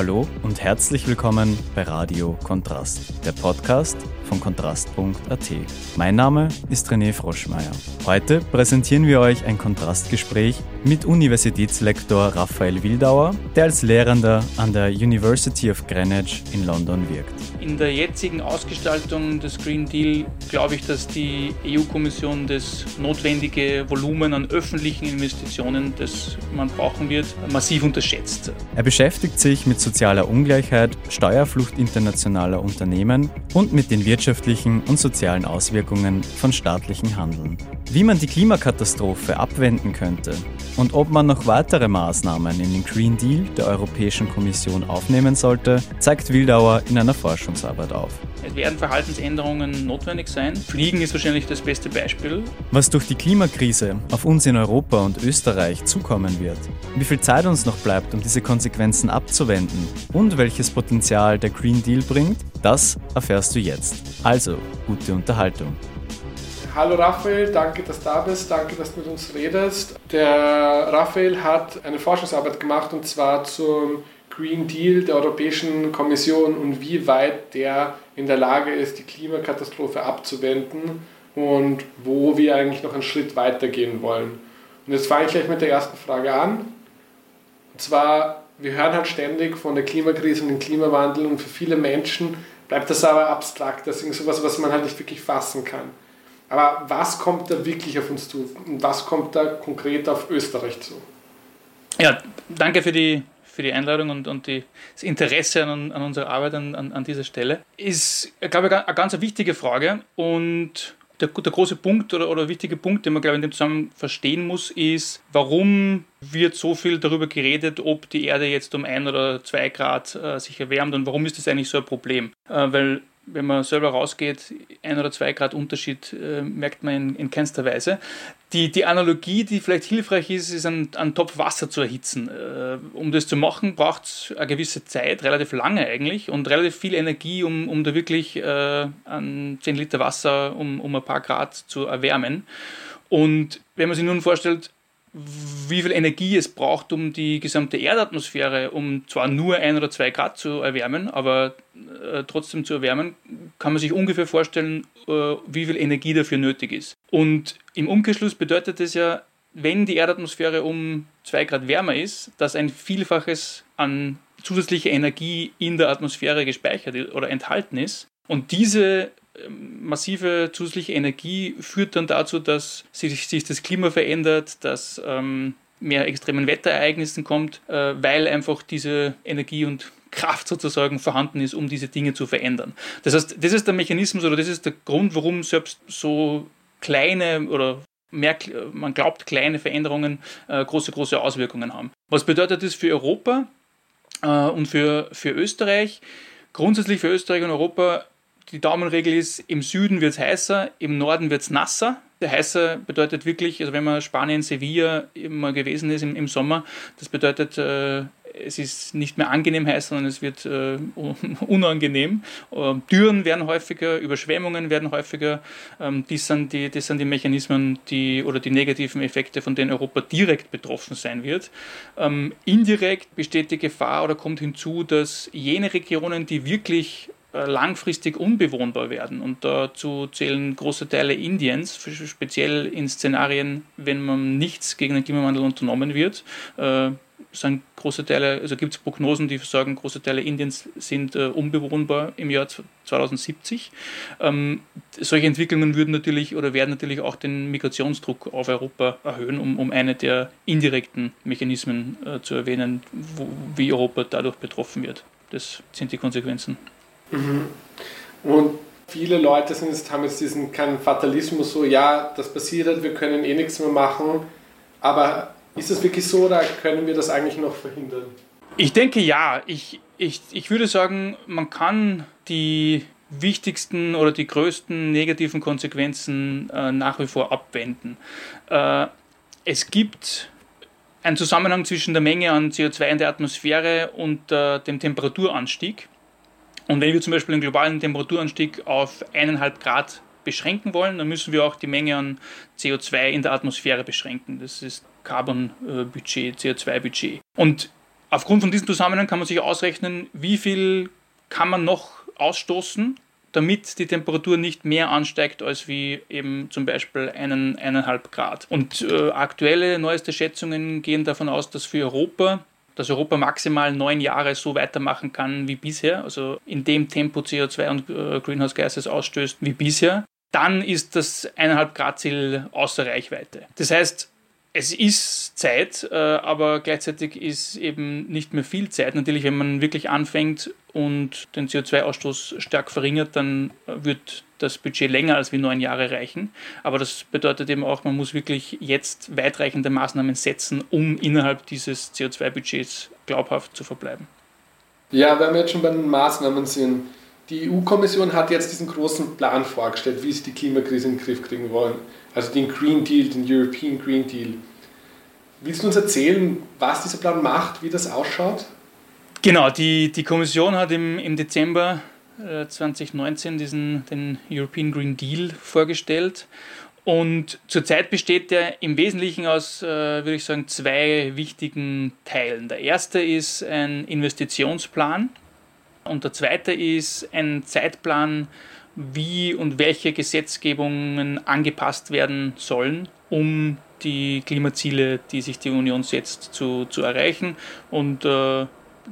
Hallo und herzlich willkommen bei Radio Kontrast, der Podcast von kontrast.at. Mein Name ist René Froschmeier. Heute präsentieren wir euch ein Kontrastgespräch mit Universitätslektor Raphael Wildauer, der als Lehrender an der University of Greenwich in London wirkt. In der jetzigen Ausgestaltung des Green Deal glaube ich, dass die EU-Kommission das notwendige Volumen an öffentlichen Investitionen, das man brauchen wird, massiv unterschätzt. Er beschäftigt sich mit sozialer Ungleichheit, Steuerflucht internationaler Unternehmen und mit den wirtschaftlichen und sozialen Auswirkungen von staatlichen Handeln. Wie man die Klimakatastrophe abwenden könnte und ob man noch weitere Maßnahmen in den Green Deal der Europäischen Kommission aufnehmen sollte, zeigt Wildauer in einer Forschungsarbeit auf. Es werden Verhaltensänderungen notwendig sein. Fliegen ist wahrscheinlich das beste Beispiel. Was durch die Klimakrise auf uns in Europa und Österreich zukommen wird, wie viel Zeit uns noch bleibt, um diese Konsequenzen abzuwenden und welches Potenzial der Green Deal bringt, das erfährst du jetzt. Also, gute Unterhaltung. Hallo Raphael, danke, dass du da bist, danke, dass du mit uns redest. Der Raphael hat eine Forschungsarbeit gemacht und zwar zum Green Deal der Europäischen Kommission und wie weit der in der Lage ist, die Klimakatastrophe abzuwenden und wo wir eigentlich noch einen Schritt weiter gehen wollen. Und jetzt fange ich gleich mit der ersten Frage an. Und zwar, wir hören halt ständig von der Klimakrise und dem Klimawandel und für viele Menschen bleibt das aber abstrakt, das ist sowas, was man halt nicht wirklich fassen kann. Aber was kommt da wirklich auf uns zu und was kommt da konkret auf Österreich zu? Ja, danke für die, für die Einladung und, und die, das Interesse an, an unserer Arbeit an, an, an dieser Stelle. Ist, glaube ich, eine ganz wichtige Frage und der, der große Punkt oder, oder wichtige Punkt, den man, glaube ich, in dem Zusammenhang verstehen muss, ist, warum wird so viel darüber geredet, ob die Erde jetzt um ein oder zwei Grad äh, sich erwärmt und warum ist das eigentlich so ein Problem? Äh, weil wenn man selber rausgeht, ein oder zwei Grad Unterschied äh, merkt man in, in keinster Weise. Die, die Analogie, die vielleicht hilfreich ist, ist einen, einen Topf Wasser zu erhitzen. Äh, um das zu machen, braucht es eine gewisse Zeit, relativ lange eigentlich, und relativ viel Energie, um, um da wirklich äh, an 10 Liter Wasser um, um ein paar Grad zu erwärmen. Und wenn man sich nun vorstellt, wie viel Energie es braucht, um die gesamte Erdatmosphäre, um zwar nur ein oder zwei Grad zu erwärmen, aber äh, trotzdem zu erwärmen, kann man sich ungefähr vorstellen, äh, wie viel Energie dafür nötig ist. Und im Umkehrschluss bedeutet das ja, wenn die Erdatmosphäre um zwei Grad wärmer ist, dass ein Vielfaches an zusätzlicher Energie in der Atmosphäre gespeichert oder enthalten ist. Und diese massive zusätzliche Energie führt dann dazu, dass sich, sich das Klima verändert, dass ähm, mehr extremen Wetterereignissen kommt, äh, weil einfach diese Energie und Kraft sozusagen vorhanden ist, um diese Dinge zu verändern. Das heißt, das ist der Mechanismus oder das ist der Grund, warum selbst so kleine oder mehr, man glaubt, kleine Veränderungen äh, große, große Auswirkungen haben. Was bedeutet das für Europa äh, und für, für Österreich? Grundsätzlich für Österreich und Europa die Daumenregel ist, im Süden wird es heißer, im Norden wird es nasser. Der heißer bedeutet wirklich, also wenn man Spanien, Sevilla immer gewesen ist im, im Sommer, das bedeutet, äh, es ist nicht mehr angenehm heiß, sondern es wird äh, unangenehm. Äh, Dürren werden häufiger, Überschwemmungen werden häufiger. Ähm, das, sind die, das sind die Mechanismen die, oder die negativen Effekte, von denen Europa direkt betroffen sein wird. Ähm, indirekt besteht die Gefahr oder kommt hinzu, dass jene Regionen, die wirklich langfristig unbewohnbar werden. Und dazu zählen große Teile Indiens, speziell in Szenarien, wenn man nichts gegen den Klimawandel unternommen wird. Äh, sind große Teile, also gibt es Prognosen, die sagen, große Teile Indiens sind äh, unbewohnbar im Jahr 2070. Ähm, solche Entwicklungen würden natürlich oder werden natürlich auch den Migrationsdruck auf Europa erhöhen, um, um eine der indirekten Mechanismen äh, zu erwähnen, wo, wie Europa dadurch betroffen wird. Das sind die Konsequenzen. Mhm. Und viele Leute sind jetzt, haben jetzt diesen keinen Fatalismus, so ja, das passiert, wir können eh nichts mehr machen. Aber ist das wirklich so oder können wir das eigentlich noch verhindern? Ich denke ja. Ich, ich, ich würde sagen, man kann die wichtigsten oder die größten negativen Konsequenzen äh, nach wie vor abwenden. Äh, es gibt einen Zusammenhang zwischen der Menge an CO2 in der Atmosphäre und äh, dem Temperaturanstieg. Und wenn wir zum Beispiel den globalen Temperaturanstieg auf 1,5 Grad beschränken wollen, dann müssen wir auch die Menge an CO2 in der Atmosphäre beschränken. Das ist Carbon-Budget, CO2-Budget. Und Aufgrund von diesem Zusammenhang kann man sich ausrechnen, wie viel kann man noch ausstoßen, damit die Temperatur nicht mehr ansteigt als wie eben zum Beispiel einen, eineinhalb Grad. Und äh, aktuelle, neueste Schätzungen gehen davon aus, dass für Europa dass Europa maximal neun Jahre so weitermachen kann wie bisher, also in dem Tempo CO2 und äh, Greenhouse Gases ausstößt wie bisher, dann ist das 1,5 Grad Ziel außer Reichweite. Das heißt, es ist Zeit, äh, aber gleichzeitig ist eben nicht mehr viel Zeit. Natürlich, wenn man wirklich anfängt und den CO2-Ausstoß stark verringert, dann wird das Budget länger als wie neun Jahre reichen. Aber das bedeutet eben auch, man muss wirklich jetzt weitreichende Maßnahmen setzen, um innerhalb dieses CO2-Budgets glaubhaft zu verbleiben. Ja, wenn wir jetzt schon bei den Maßnahmen sind, die EU-Kommission hat jetzt diesen großen Plan vorgestellt, wie sie die Klimakrise in den Griff kriegen wollen. Also den Green Deal, den European Green Deal. Willst du uns erzählen, was dieser Plan macht, wie das ausschaut? Genau, die, die Kommission hat im, im Dezember 2019 äh, diesen, den European Green Deal vorgestellt. Und zurzeit besteht der im Wesentlichen aus, äh, würde ich sagen, zwei wichtigen Teilen. Der erste ist ein Investitionsplan und der zweite ist ein Zeitplan, wie und welche Gesetzgebungen angepasst werden sollen, um die Klimaziele, die sich die Union setzt, zu, zu erreichen. Und äh,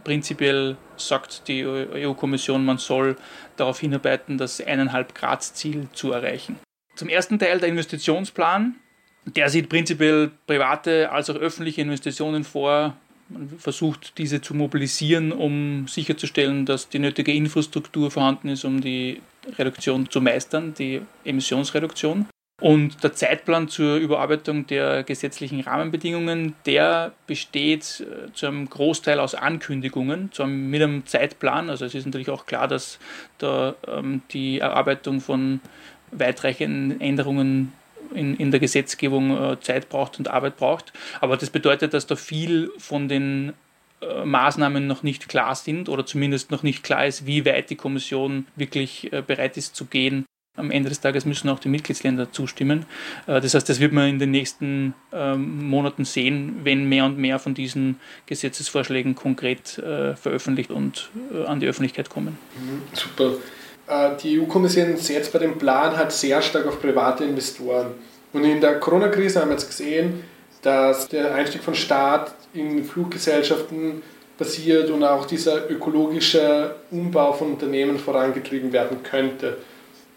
prinzipiell sagt die EU-Kommission, man soll darauf hinarbeiten, das 1,5 Grad Ziel zu erreichen. Zum ersten Teil der Investitionsplan, der sieht prinzipiell private als auch öffentliche Investitionen vor, man versucht, diese zu mobilisieren, um sicherzustellen, dass die nötige Infrastruktur vorhanden ist, um die Reduktion zu meistern, die Emissionsreduktion. Und der Zeitplan zur Überarbeitung der gesetzlichen Rahmenbedingungen, der besteht äh, zu einem Großteil aus Ankündigungen, zu mit einem Zeitplan. Also es ist natürlich auch klar, dass da ähm, die Erarbeitung von weitreichenden Änderungen in, in der Gesetzgebung äh, Zeit braucht und Arbeit braucht. Aber das bedeutet, dass da viel von den äh, Maßnahmen noch nicht klar sind oder zumindest noch nicht klar ist, wie weit die Kommission wirklich äh, bereit ist zu gehen. Am Ende des Tages müssen auch die Mitgliedsländer zustimmen. Äh, das heißt, das wird man in den nächsten ähm, Monaten sehen, wenn mehr und mehr von diesen Gesetzesvorschlägen konkret äh, veröffentlicht und äh, an die Öffentlichkeit kommen. Super. Die EU-Kommission setzt bei dem Plan halt sehr stark auf private Investoren. Und in der Corona-Krise haben wir jetzt gesehen, dass der Einstieg von Staat in Fluggesellschaften passiert und auch dieser ökologische Umbau von Unternehmen vorangetrieben werden könnte.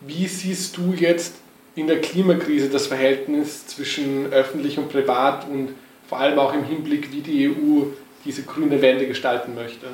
Wie siehst du jetzt in der Klimakrise das Verhältnis zwischen öffentlich und privat und vor allem auch im Hinblick, wie die EU diese grüne Wende gestalten möchte?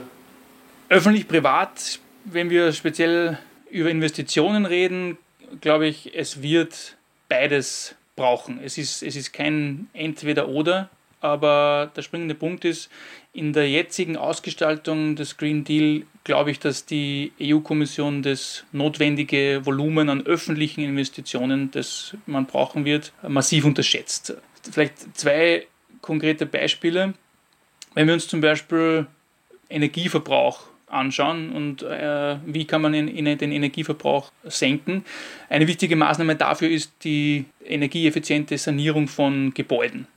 Öffentlich-privat, wenn wir speziell über Investitionen reden, glaube ich, es wird beides brauchen. Es ist, es ist kein Entweder-Oder, aber der springende Punkt ist, in der jetzigen Ausgestaltung des Green Deal glaube ich, dass die EU-Kommission das notwendige Volumen an öffentlichen Investitionen, das man brauchen wird, massiv unterschätzt. Vielleicht zwei konkrete Beispiele. Wenn wir uns zum Beispiel Energieverbrauch anschauen und äh, wie kann man in, in den Energieverbrauch senken. Eine wichtige Maßnahme dafür ist die energieeffiziente Sanierung von Gebäuden.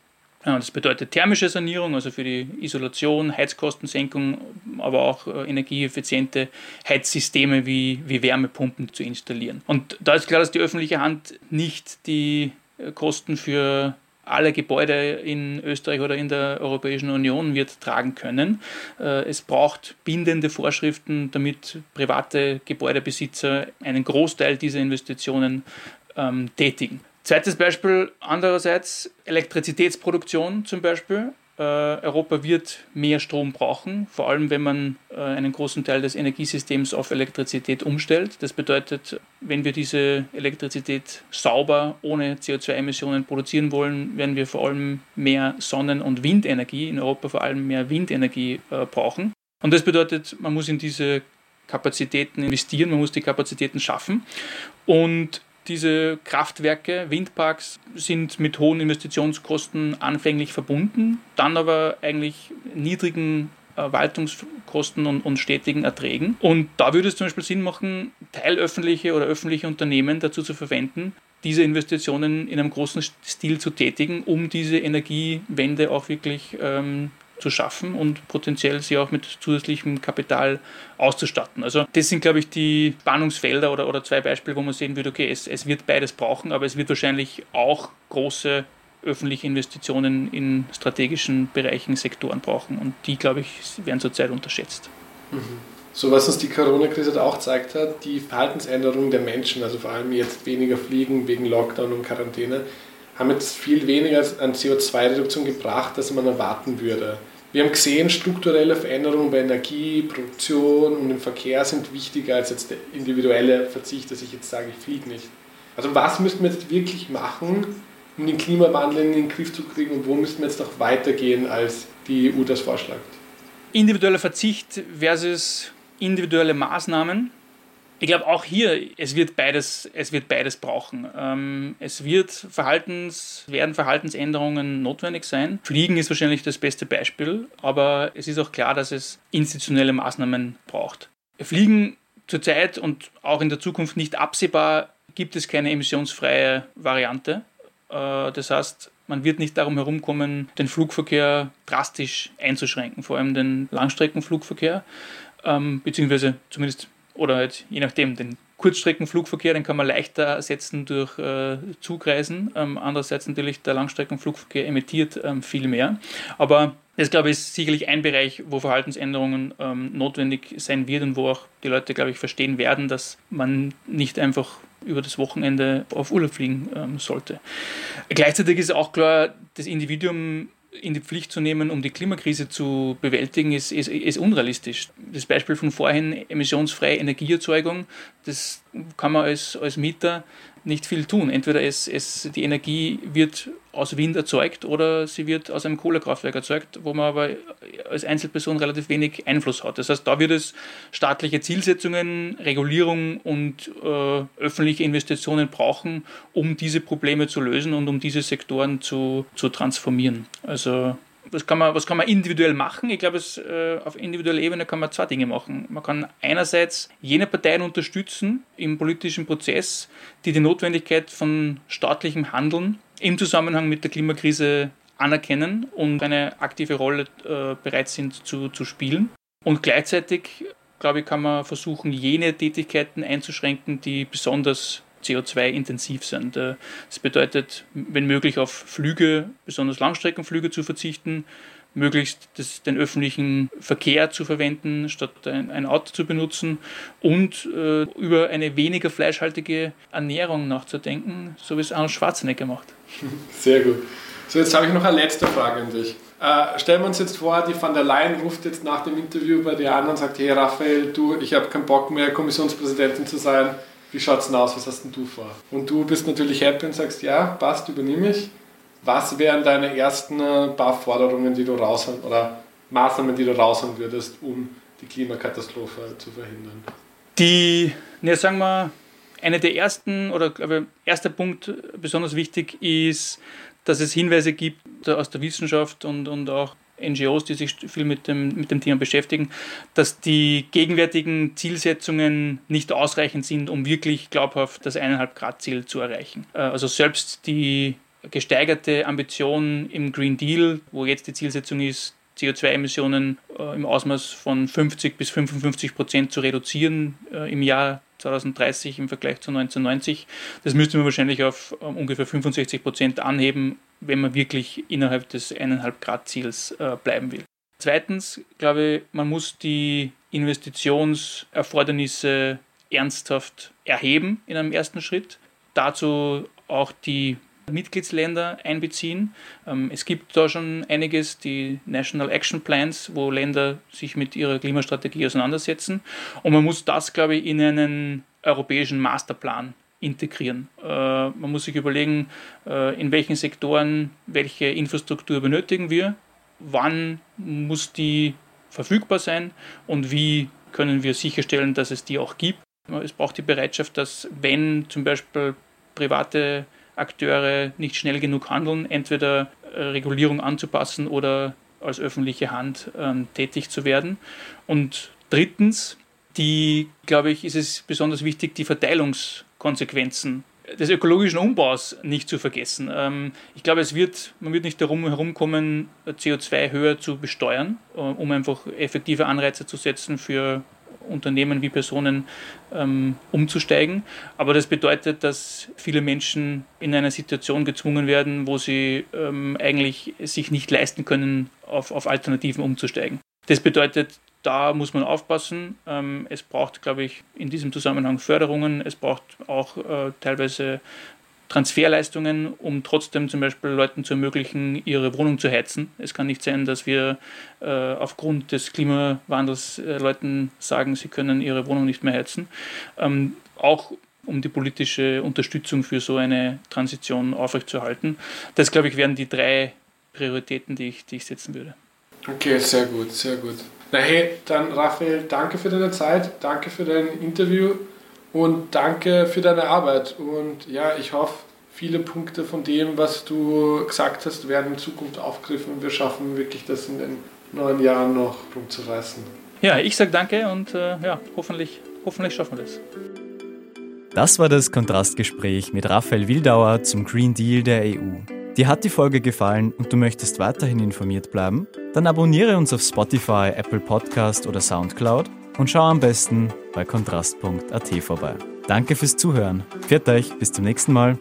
Das bedeutet thermische Sanierung, also für die Isolation, Heizkostensenkung, aber auch äh, energieeffiziente Heizsysteme wie, wie Wärmepumpen zu installieren. Und da ist klar, dass die öffentliche Hand nicht die äh, Kosten für alle Gebäude in Österreich oder in der Europäischen Union wird tragen können. Äh, es braucht bindende Vorschriften, damit private Gebäudebesitzer einen Großteil dieser Investitionen ähm, tätigen. Zweites Beispiel andererseits Elektrizitätsproduktion zum Beispiel. Äh, Europa wird mehr Strom brauchen, vor allem wenn man äh, einen großen Teil des Energiesystems auf Elektrizität umstellt. Das bedeutet, wenn wir diese Elektrizität sauber, ohne CO2-Emissionen produzieren wollen, werden wir vor allem mehr Sonnen- und Windenergie, in Europa vor allem mehr Windenergie äh, brauchen. Und das bedeutet, man muss in diese Kapazitäten investieren, man muss die Kapazitäten schaffen. Und diese Kraftwerke, Windparks, sind mit hohen Investitionskosten anfänglich verbunden, dann aber eigentlich niedrigen Verwaltungskosten und, und stetigen Erträgen. Und da würde es zum Beispiel Sinn machen, teilöffentliche oder öffentliche Unternehmen dazu zu verwenden, diese Investitionen in einem großen Stil zu tätigen, um diese Energiewende auch wirklich ähm, zu schaffen und potenziell sie auch mit zusätzlichem Kapital auszustatten. Also das sind, glaube ich, die Spannungsfelder oder, oder zwei Beispiele, wo man sehen würde, okay, es, es wird beides brauchen, aber es wird wahrscheinlich auch große öffentliche Investitionen in strategischen Bereichen, Sektoren brauchen. Und die, glaube ich, werden zurzeit unterschätzt. Mhm. So was uns die Corona-Krise auch gezeigt hat, die Verhaltensänderung der Menschen, also vor allem jetzt weniger Fliegen wegen Lockdown und Quarantäne, haben jetzt viel weniger an CO2-Reduktion gebracht, als man erwarten würde. Wir haben gesehen, strukturelle Veränderungen bei Energie, Produktion und im Verkehr sind wichtiger als jetzt der individuelle Verzicht, dass ich jetzt sage, ich fliege nicht. Also was müssten wir jetzt wirklich machen, um den Klimawandel in den Griff zu kriegen und wo müssten wir jetzt noch weitergehen, als die EU das vorschlägt? Individueller Verzicht versus individuelle Maßnahmen. Ich glaube auch hier, es wird beides, es wird beides brauchen. Ähm, es wird Verhaltens, werden Verhaltensänderungen notwendig sein. Fliegen ist wahrscheinlich das beste Beispiel, aber es ist auch klar, dass es institutionelle Maßnahmen braucht. Fliegen zurzeit und auch in der Zukunft nicht absehbar gibt es keine emissionsfreie Variante. Äh, das heißt, man wird nicht darum herumkommen, den Flugverkehr drastisch einzuschränken, vor allem den Langstreckenflugverkehr, ähm, beziehungsweise zumindest, oder halt je nachdem, den Kurzstreckenflugverkehr, den kann man leichter ersetzen durch äh, Zugreisen. Ähm, andererseits natürlich der Langstreckenflugverkehr emittiert ähm, viel mehr. Aber das, glaube ich, ist sicherlich ein Bereich, wo Verhaltensänderungen ähm, notwendig sein wird und wo auch die Leute, glaube ich, verstehen werden, dass man nicht einfach über das Wochenende auf Urlaub fliegen ähm, sollte. Gleichzeitig ist auch klar, das Individuum in die Pflicht zu nehmen, um die Klimakrise zu bewältigen, ist, ist, ist unrealistisch. Das Beispiel von vorhin, emissionsfreie Energieerzeugung, das kann man als, als Mieter nicht viel tun. Entweder es, es, die Energie wird aus Wind erzeugt oder sie wird aus einem Kohlekraftwerk erzeugt, wo man aber als Einzelperson relativ wenig Einfluss hat. Das heißt, da wird es staatliche Zielsetzungen, Regulierung und äh, öffentliche Investitionen brauchen, um diese Probleme zu lösen und um diese Sektoren zu, zu transformieren. Also was kann man, was kann man individuell machen? Ich glaube, es, äh, auf individueller Ebene kann man zwei Dinge machen. Man kann einerseits jene Parteien unterstützen im politischen Prozess, die die Notwendigkeit von staatlichem Handeln im Zusammenhang mit der Klimakrise anerkennen und eine aktive Rolle äh, bereit sind zu, zu spielen. Und gleichzeitig, glaube ich, kann man versuchen, jene Tätigkeiten einzuschränken, die besonders CO2-intensiv sind. Äh, das bedeutet, wenn möglich, auf Flüge, besonders Langstreckenflüge zu verzichten, möglichst das, den öffentlichen Verkehr zu verwenden, statt ein, ein Auto zu benutzen und äh, über eine weniger fleischhaltige Ernährung nachzudenken, so wie es Arnold Schwarzenegger macht. Sehr gut. So, jetzt habe ich noch eine letzte Frage an dich. Äh, stellen wir uns jetzt vor, die van der Leyen ruft jetzt nach dem Interview bei dir an und sagt, hey Raphael, du, ich habe keinen Bock mehr, Kommissionspräsidentin zu sein, wie schaut es denn aus, was hast denn du vor? Und du bist natürlich happy und sagst, ja, passt, übernehme ich. Was wären deine ersten äh, paar Forderungen, die du raushauen, oder Maßnahmen, die du raushauen würdest, um die Klimakatastrophe zu verhindern? Die, ne, sagen wir, eine der ersten, oder glaube erster Punkt besonders wichtig ist, dass es Hinweise gibt aus der Wissenschaft und, und auch NGOs, die sich viel mit dem, mit dem Thema beschäftigen, dass die gegenwärtigen Zielsetzungen nicht ausreichend sind, um wirklich glaubhaft das 1,5 Grad Ziel zu erreichen. Äh, also selbst die gesteigerte Ambition im Green Deal, wo jetzt die Zielsetzung ist, CO2-Emissionen äh, im Ausmaß von 50 bis 55 Prozent zu reduzieren äh, im Jahr 2030 im Vergleich zu 1990. Das müsste man wahrscheinlich auf um, ungefähr 65 Prozent anheben, wenn man wirklich innerhalb des 1,5 Grad Ziels äh, bleiben will. Zweitens glaube ich, man muss die Investitionserfordernisse ernsthaft erheben in einem ersten Schritt. Dazu auch die Mitgliedsländer einbeziehen. Ähm, es gibt da schon einiges, die National Action Plans, wo Länder sich mit ihrer Klimastrategie auseinandersetzen. Und man muss das, glaube ich, in einen europäischen Masterplan integrieren. Äh, man muss sich überlegen, äh, in welchen Sektoren welche Infrastruktur benötigen wir, wann muss die verfügbar sein und wie können wir sicherstellen, dass es die auch gibt. Es braucht die Bereitschaft, dass wenn zum Beispiel private Akteure nicht schnell genug handeln, entweder äh, Regulierung anzupassen oder als öffentliche Hand ähm, tätig zu werden. Und drittens, die, glaube ich, ist es besonders wichtig, die Verteilungskonsequenzen des ökologischen Umbaus nicht zu vergessen. Ähm, ich glaube, es wird, man wird nicht darum herumkommen, CO2 höher zu besteuern, äh, um einfach effektive Anreize zu setzen für Unternehmen wie Personen ähm, umzusteigen. Aber das bedeutet, dass viele Menschen in einer Situation gezwungen werden, wo sie ähm, eigentlich sich nicht leisten können, auf, auf Alternativen umzusteigen. Das bedeutet, da muss man aufpassen. Ähm, es braucht, glaube ich, in diesem Zusammenhang Förderungen. Es braucht auch äh, teilweise Transferleistungen, um trotzdem zum Beispiel Leuten zu ermöglichen, ihre Wohnung zu heizen. Es kann nicht sein, dass wir äh, aufgrund des Klimawandels äh, Leuten sagen, sie können ihre Wohnung nicht mehr heizen. Ähm, auch um die politische Unterstützung für so eine Transition aufrechtzuerhalten. Das, glaube ich, wären die drei Prioritäten, die ich, die ich setzen würde. Okay, sehr gut, sehr gut. Na hey, dann Raphael, danke für deine Zeit, danke für dein Interview und danke für deine Arbeit. Und ja, ich hoffe, viele Punkte von dem, was du gesagt hast, werden in Zukunft aufgegriffen und wir schaffen wirklich das in den neuen Jahren noch rumzureißen. Ja, ich sage danke und äh, ja, hoffentlich, hoffentlich schaffen wir das. Das war das Kontrastgespräch mit Raphael Wildauer zum Green Deal der EU. Dir hat die Folge gefallen und du möchtest weiterhin informiert bleiben? Dann abonniere uns auf Spotify, Apple Podcast oder Soundcloud und schau am besten bei kontrast.at vorbei. Danke fürs Zuhören. Pfiat euch, bis zum nächsten Mal.